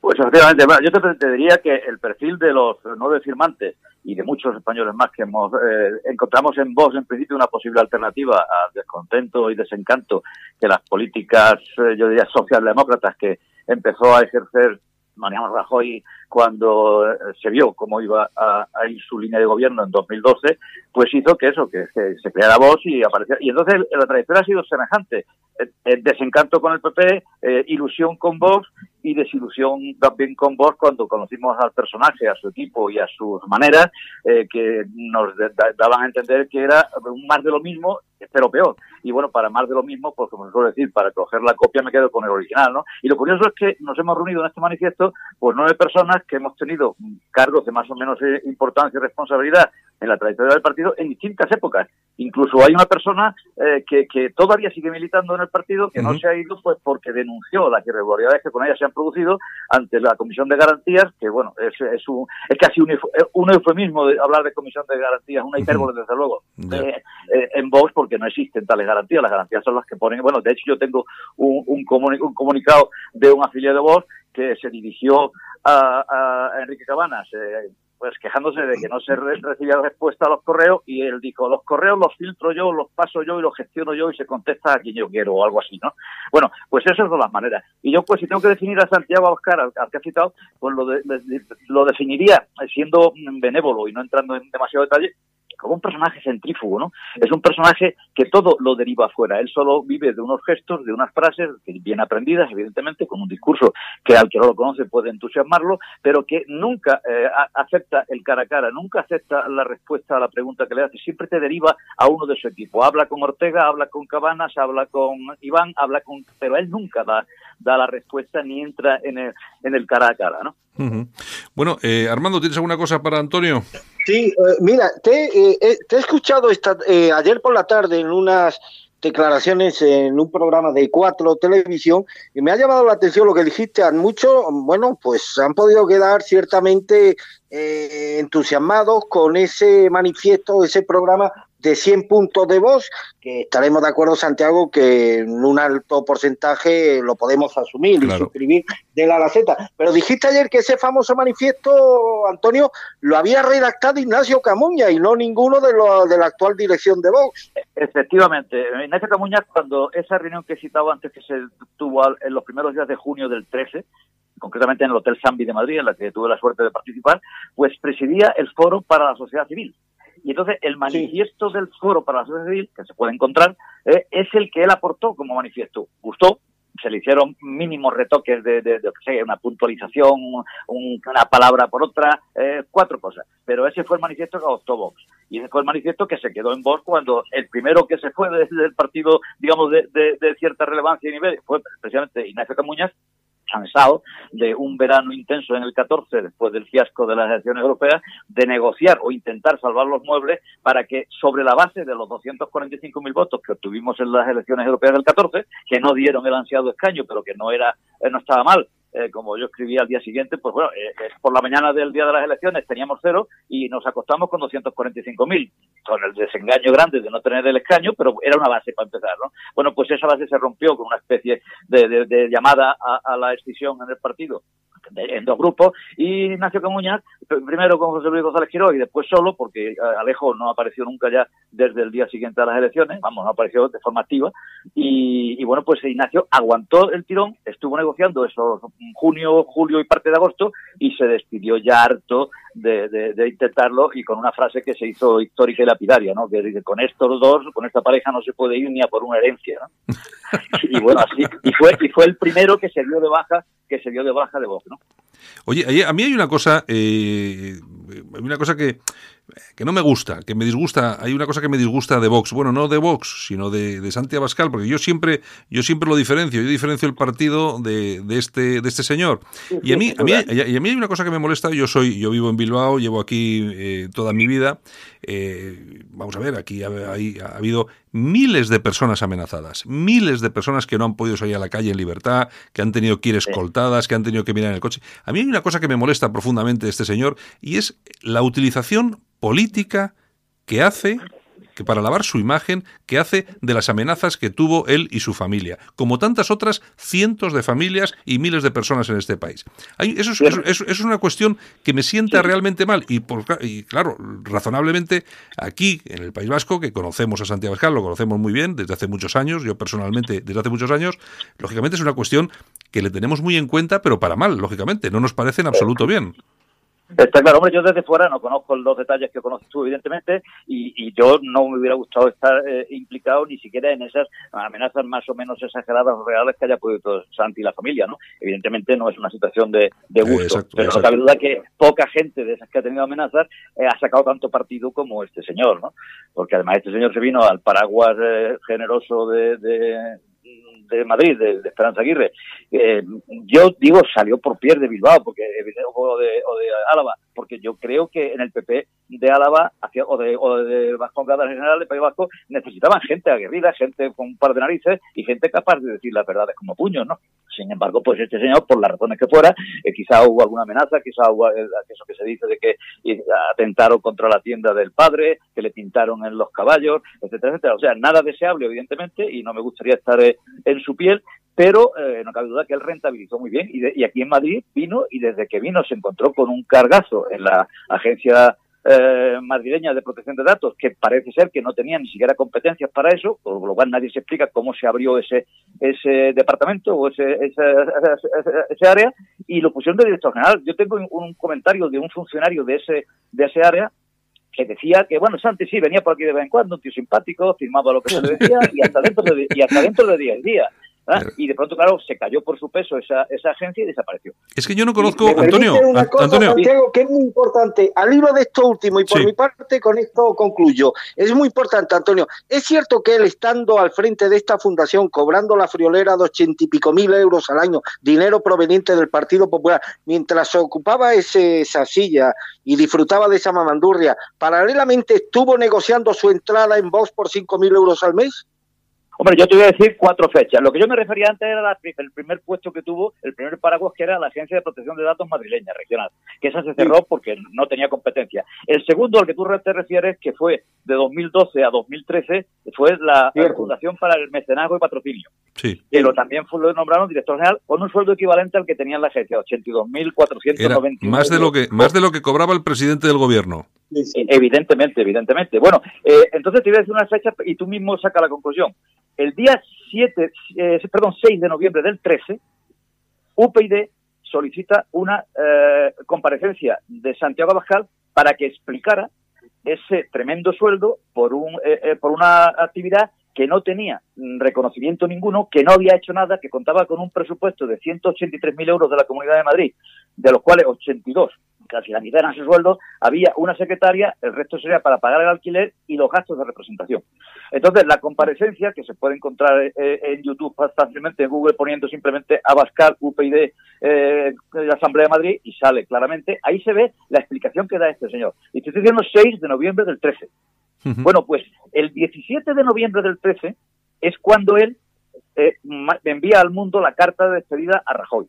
Pues efectivamente, yo te, diría que el perfil de los nueve firmantes y de muchos españoles más que hemos, eh, encontramos en vos, en principio, una posible alternativa al descontento y desencanto que las políticas, eh, yo diría, socialdemócratas que empezó a ejercer Mariano Rajoy cuando eh, se vio cómo iba a, ir su línea de gobierno en 2012, pues hizo que eso, que, se creara voz y apareciera. Y entonces la trayectoria ha sido semejante. Desencanto con el PP, eh, ilusión con Vox y desilusión también con Vox cuando conocimos al personaje, a su equipo y a sus maneras, eh, que nos da- daban a entender que era más de lo mismo, pero peor. Y bueno, para más de lo mismo, pues como se suele decir, para coger la copia me quedo con el original, ¿no? Y lo curioso es que nos hemos reunido en este manifiesto, pues nueve personas que hemos tenido cargos de más o menos eh, importancia y responsabilidad en la trayectoria del partido en distintas épocas. Incluso hay una persona eh, que, que todavía sigue militando en el partido que no se ha ido pues porque denunció las irregularidades que con ella se han producido ante la Comisión de Garantías, que bueno, es, es, un, es casi un, euf- un eufemismo de hablar de Comisión de Garantías, una hipérbole desde luego, eh, eh, en Vox porque no existen tales garantías. Las garantías son las que ponen. Bueno, de hecho, yo tengo un, un, comuni- un comunicado de un afiliado de Vox que se dirigió a, a Enrique Cabanas. eh, pues quejándose de que no se re- recibía respuesta a los correos y él dijo, los correos los filtro yo, los paso yo y los gestiono yo y se contesta a quien yo quiero o algo así, ¿no? Bueno, pues esas son las maneras. Y yo, pues si tengo que definir a Santiago Oscar, al, que ha citado, pues lo, de- lo definiría siendo mm, benévolo y no entrando en demasiado detalle, como un personaje centrífugo, ¿no? Es un personaje que todo lo deriva afuera. Él solo vive de unos gestos, de unas frases bien aprendidas, evidentemente, con un discurso que al que no lo conoce puede entusiasmarlo, pero que nunca eh, acepta el cara a cara, nunca acepta la respuesta a la pregunta que le hace. Siempre te deriva a uno de su equipo. Habla con Ortega, habla con Cabanas, habla con Iván, habla con... Pero él nunca da, da la respuesta ni entra en el, en el cara a cara, ¿no? Bueno, eh, Armando, ¿tienes alguna cosa para Antonio? Sí, eh, mira, te, eh, eh, te he escuchado esta, eh, ayer por la tarde en unas declaraciones en un programa de cuatro televisión y me ha llamado la atención lo que dijiste. Muchos, bueno, pues han podido quedar ciertamente entusiasmados con ese manifiesto, ese programa de 100 puntos de voz, que estaremos de acuerdo, Santiago, que en un alto porcentaje lo podemos asumir y suscribir de la a la Z. Pero dijiste ayer que ese famoso manifiesto, Antonio, lo había redactado Ignacio Camuña y no ninguno de, los de la actual dirección de Vox. Efectivamente, Ignacio Camuñas, cuando esa reunión que he citado antes que se tuvo al- en los primeros días de junio del 13, concretamente en el Hotel Sambi de Madrid, en la que tuve la suerte de participar, pues presidía el Foro para la Sociedad Civil. Y entonces el manifiesto del Foro para la Sociedad Civil, que se puede encontrar, eh, es el que él aportó como manifiesto. Gustó, se le hicieron mínimos retoques de, una puntualización, un- una palabra por otra, eh, cuatro cosas. Pero ese fue el manifiesto que adoptó Vox. Y ese fue el manifiesto que se quedó en Vox cuando el primero que se fue desde el partido, digamos, de, de- de cierta relevancia y nivel fue precisamente Ignacio Camuñas, cansado de un verano intenso en el 14, después del fiasco de las elecciones europeas, de negociar o intentar salvar los muebles para que sobre la base de los 245.000 votos que obtuvimos en las elecciones europeas del 14, que no dieron el ansiado escaño, pero que no era eh, no estaba mal, eh, como yo escribí al día siguiente, pues bueno, eh, por la mañana del día de las elecciones teníamos cero y nos acostamos con 245.000, con el desengaño grande de no tener el escaño, pero era una base para empezar, ¿no? Bueno, pues esa base se rompió con una especie de, de- llamada a, a la escisión en el partido en dos grupos y Ignacio Camuñas pr- primero con José Luis González Quiró y después solo porque eh, Alejo no apareció nunca ya desde el día siguiente a las elecciones vamos no apareció de forma activa y, y bueno pues Ignacio aguantó el tirón estuvo negociando eso junio julio y parte de agosto y se despidió ya harto de, de- de intentarlo y con una frase que se hizo histórica y lapidaria no que dice con estos dos con esta pareja no se puede ir ni a por una herencia ¿no? y bueno así y fue y fue el primero que se dio de baja que se dio de baja de Vox no Oye, a mí hay una cosa, eh, hay una cosa que, que no me gusta, que me disgusta, hay una cosa que me disgusta de Vox, bueno, no de Vox, sino de, de Santi Abascal, porque yo siempre, yo siempre lo diferencio, yo diferencio el partido de, de este, de este señor. Y a mí, a mí, y a mí hay una cosa que me molesta, yo soy, yo vivo en Bilbao, llevo aquí eh, toda mi vida, eh, vamos a ver, aquí ha, hay- ha habido miles de personas amenazadas, miles de personas que no han podido salir a la calle en libertad, que han tenido que ir escoltadas, que han tenido que mirar en el coche. A mí hay una cosa que me molesta profundamente de este señor y es la utilización política que hace que para lavar su imagen, que hace de las amenazas que tuvo él y su familia, como tantas otras cientos de familias y miles de personas en este país. Hay- eso, es, eso- eso es una cuestión que me sienta realmente mal y, por, y claro, razonablemente aquí en el País Vasco, que conocemos a Santiago Abascal, lo conocemos muy bien desde hace muchos años, yo personalmente desde hace muchos años, lógicamente es una cuestión que le tenemos muy en cuenta, pero para mal, lógicamente, no nos parece en absoluto bien. Está claro, hombre, yo desde fuera no conozco los detalles que conoces tú, evidentemente, y, y yo no me hubiera gustado estar eh, implicado ni siquiera en esas amenazas más o menos exageradas o reales que haya podido Santi y la familia, ¿no? Evidentemente no es una situación de, de gusto, Exacto, pero exacto. no cabe duda que poca gente de esas que ha tenido amenazas eh, ha sacado tanto partido como este señor, ¿no? Porque además este señor se vino al paraguas eh, generoso de, de, de Madrid, de, Esperanza Aguirre. Eh, yo digo, salió por pie de Bilbao porque o de, Álava, porque yo creo que en el PP de Álava hacia, o de, o de Vascongadas en general, de País Vasco, necesitaban gente aguerrida, gente con un par de narices y gente capaz de decir las verdades como puños, ¿no? Sin embargo, pues este señor, por las razones que fuera, eh, quizá hubo alguna amenaza, quizá hubo eh, eso que se dice de que eh, atentaron contra la tienda del padre, que le pintaron en los caballos, etcétera, etcétera. O sea, nada deseable, evidentemente, y no me gustaría estar eh, en su piel, pero eh, no cabe duda que él rentabilizó muy bien y, de- y aquí en Madrid vino y desde que vino se encontró con un cargazo en la agencia eh, madrileña de protección de datos que parece ser que no tenía ni siquiera competencias para eso, por lo cual nadie se explica cómo se abrió ese ese departamento o ese, ese, ese- área y lo pusieron de director general. Yo tengo un comentario de un funcionario de ese de ese área que decía que, bueno, Santi sí venía por aquí de vez en cuando, un tío simpático, firmaba lo que se le decía y hasta dentro de, y hasta dentro de 10 días. Claro. Y de pronto, claro, se cayó por su peso esa, esa agencia y desapareció. Es que yo no conozco, Me Antonio, una An- cosa, Antonio, Santiago, que es muy importante. Al hilo de esto último, y por Sí. mi parte con esto concluyo. Es muy importante, Antonio. Es cierto que él estando al frente de esta fundación, cobrando la friolera de ochenta y pico mil euros al año, dinero proveniente del Partido Popular, mientras se ocupaba ese- esa silla y disfrutaba de esa mamandurria, paralelamente estuvo negociando su entrada en Vox por cinco mil euros al mes. Hombre, yo te voy a decir cuatro fechas. Lo que yo me refería antes era la el primer puesto que tuvo, el primer paraguas, que era la Agencia de Protección de Datos madrileña, regional, que esa se cerró porque no tenía competencia. El segundo al que tú te refieres, que fue de 2012 a 2013, fue la Cierto. Fundación para el Mecenazgo y Patrocinio, sí, que lo también fue, lo nombraron director general con un sueldo equivalente al que tenía en la agencia, 82.491 era más de lo que más de lo que cobraba el presidente del gobierno. Evidentemente, evidentemente. Bueno, eh, entonces te voy a decir una fecha y tú mismo saca la conclusión. El día 7, eh, perdón, 6 de noviembre del 13, UPyD solicita una eh, comparecencia de Santiago Abascal para que explicara ese tremendo sueldo por, un, eh, eh, por una actividad que no tenía reconocimiento ninguno, que no había hecho nada, que contaba con un presupuesto de 183.000 euros de la Comunidad de Madrid, de los cuales 82, casi la mitad eran su sueldo, había una secretaria, el resto sería para pagar el alquiler y los gastos de representación. Entonces, la comparecencia, que se puede encontrar eh, en YouTube fácilmente, en Google, poniendo simplemente Abascal, UPyD, eh, la Asamblea de Madrid, y sale claramente, ahí se ve la explicación que da este señor. Y te estoy diciendo 6 de noviembre del 13. Ujú. Bueno, pues el 17 de noviembre del 13 es cuando él eh, envía al mundo la carta de despedida a Rajoy.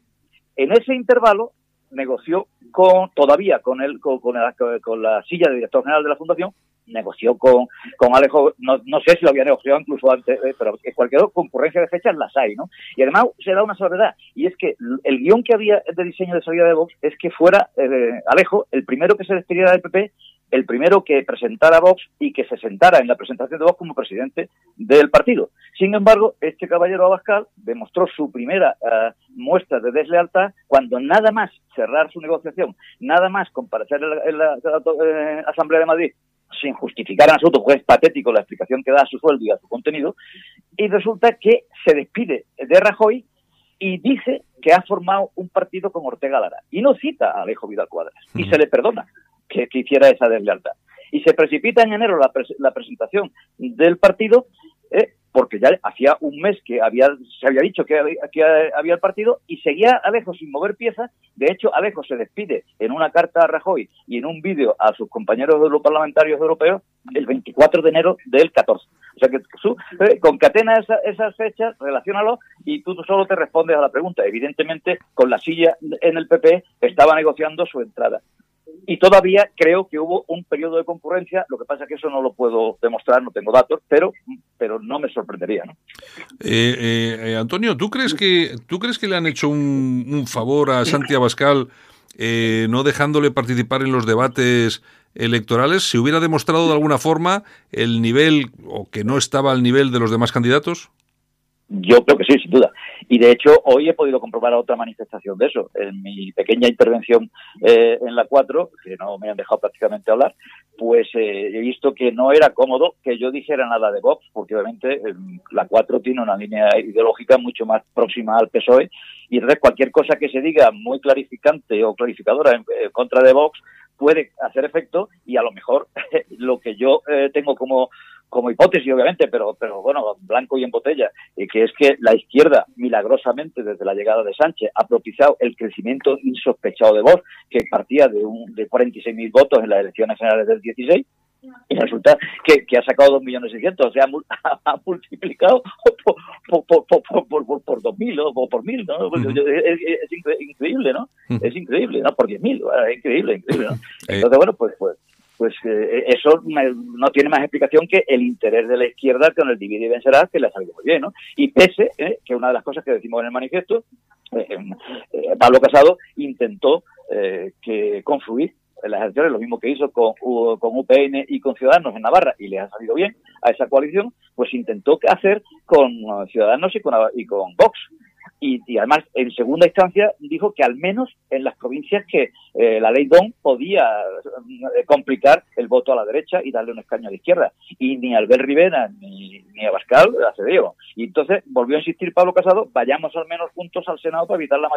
En ese intervalo negoció con todavía con él con, con la, con la silla de director general de la fundación negoció con, con Alejo, no, no sé si lo había negociado incluso antes, eh, pero cualquier concurrencia de fechas las hay, ¿no? Y además se da una salvedad, y es que el guion que había de diseño de salida de Vox es que fuera eh, Alejo el primero que se despidiera del PP, el primero que presentara Vox y que se sentara en la presentación de Vox como presidente del partido. Sin embargo, este caballero Abascal demostró su primera eh, muestra de deslealtad cuando nada más cerrar su negociación, nada más comparecer en la, en la- en la, eh, Asamblea de Madrid sin justificar en absoluto, porque es patético la explicación que da a su sueldo y a su contenido, y resulta que se despide de Rajoy y dice que ha formado un partido con Ortega Lara. Y no cita a Alejo Vidal Cuadras. Y se le perdona que, que hiciera esa deslealtad. Y se precipita en enero la, pres- la presentación del partido, eh, porque ya hacía un mes que había, se había dicho que había, el partido, y seguía Alejo sin mover piezas. De hecho, Alejo se despide en una carta a Rajoy y en un vídeo a sus compañeros europarlamentarios europeos el 24 de enero del 14. O sea que eh, concatena esa- esas fechas, relaciónalo y tú solo te respondes a la pregunta. Evidentemente, con la silla en el PP estaba negociando su entrada. Y todavía creo que hubo un periodo de concurrencia, lo que pasa es que eso no lo puedo demostrar, no tengo datos, pero, pero no me sorprendería. ¿no? Eh, eh, eh, Antonio, ¿tú crees que tú crees que le han hecho un, un favor a Santi Abascal eh, no dejándole participar en los debates electorales? ¿Se hubiera demostrado de alguna forma el nivel o que no estaba al nivel de los demás candidatos? Yo creo que sí, sin duda. Y de hecho, hoy he podido comprobar otra manifestación de eso. En mi pequeña intervención eh, en la 4, que no me han dejado prácticamente hablar, pues eh, he visto que no era cómodo que yo dijera nada de Vox, porque obviamente eh, la 4 tiene una línea ideológica mucho más próxima al PSOE, y entonces cualquier cosa que se diga muy clarificante o clarificadora en contra de Vox puede hacer efecto y a lo mejor lo que yo eh, tengo como como hipótesis, obviamente, pero, pero bueno, blanco y en botella, y que es que la izquierda, milagrosamente, desde la llegada de Sánchez, ha propiciado el crecimiento insospechado de Vox, que partía de, un, de 46.000 votos en las elecciones generales del 16, y resulta que, que ha sacado 2.600.000, o sea, ha, ha multiplicado por, por, por, por, por, por, por 2.000 o por, por 1.000, ¿no? Es, es- es incre- increíble, ¿no? Es increíble, ¿no? Por 10.000, bueno, es increíble, increíble, ¿no? Entonces, bueno, pues, pues, pues eh, eso me- no tiene más explicación que el interés de la izquierda con el divide y vencerá, que le ha salido muy bien, ¿no? Y pese, eh, que una de las cosas que decimos en el manifiesto, eh, eh, Pablo Casado intentó eh, que confluir las elecciones, lo mismo que hizo con, UPN y con Ciudadanos en Navarra, y le ha salido bien a esa coalición, pues intentó hacer con uh, Ciudadanos y con, y con Vox. y, y además en segunda instancia dijo que al menos en las provincias que eh, la ley DON podía eh, complicar el voto a la derecha y darle un escaño a la izquierda. Y ni Albert Rivera ni, ni Abascal accedió. Y entonces volvió a insistir Pablo Casado, vayamos al menos juntos al Senado para evitar la mayoría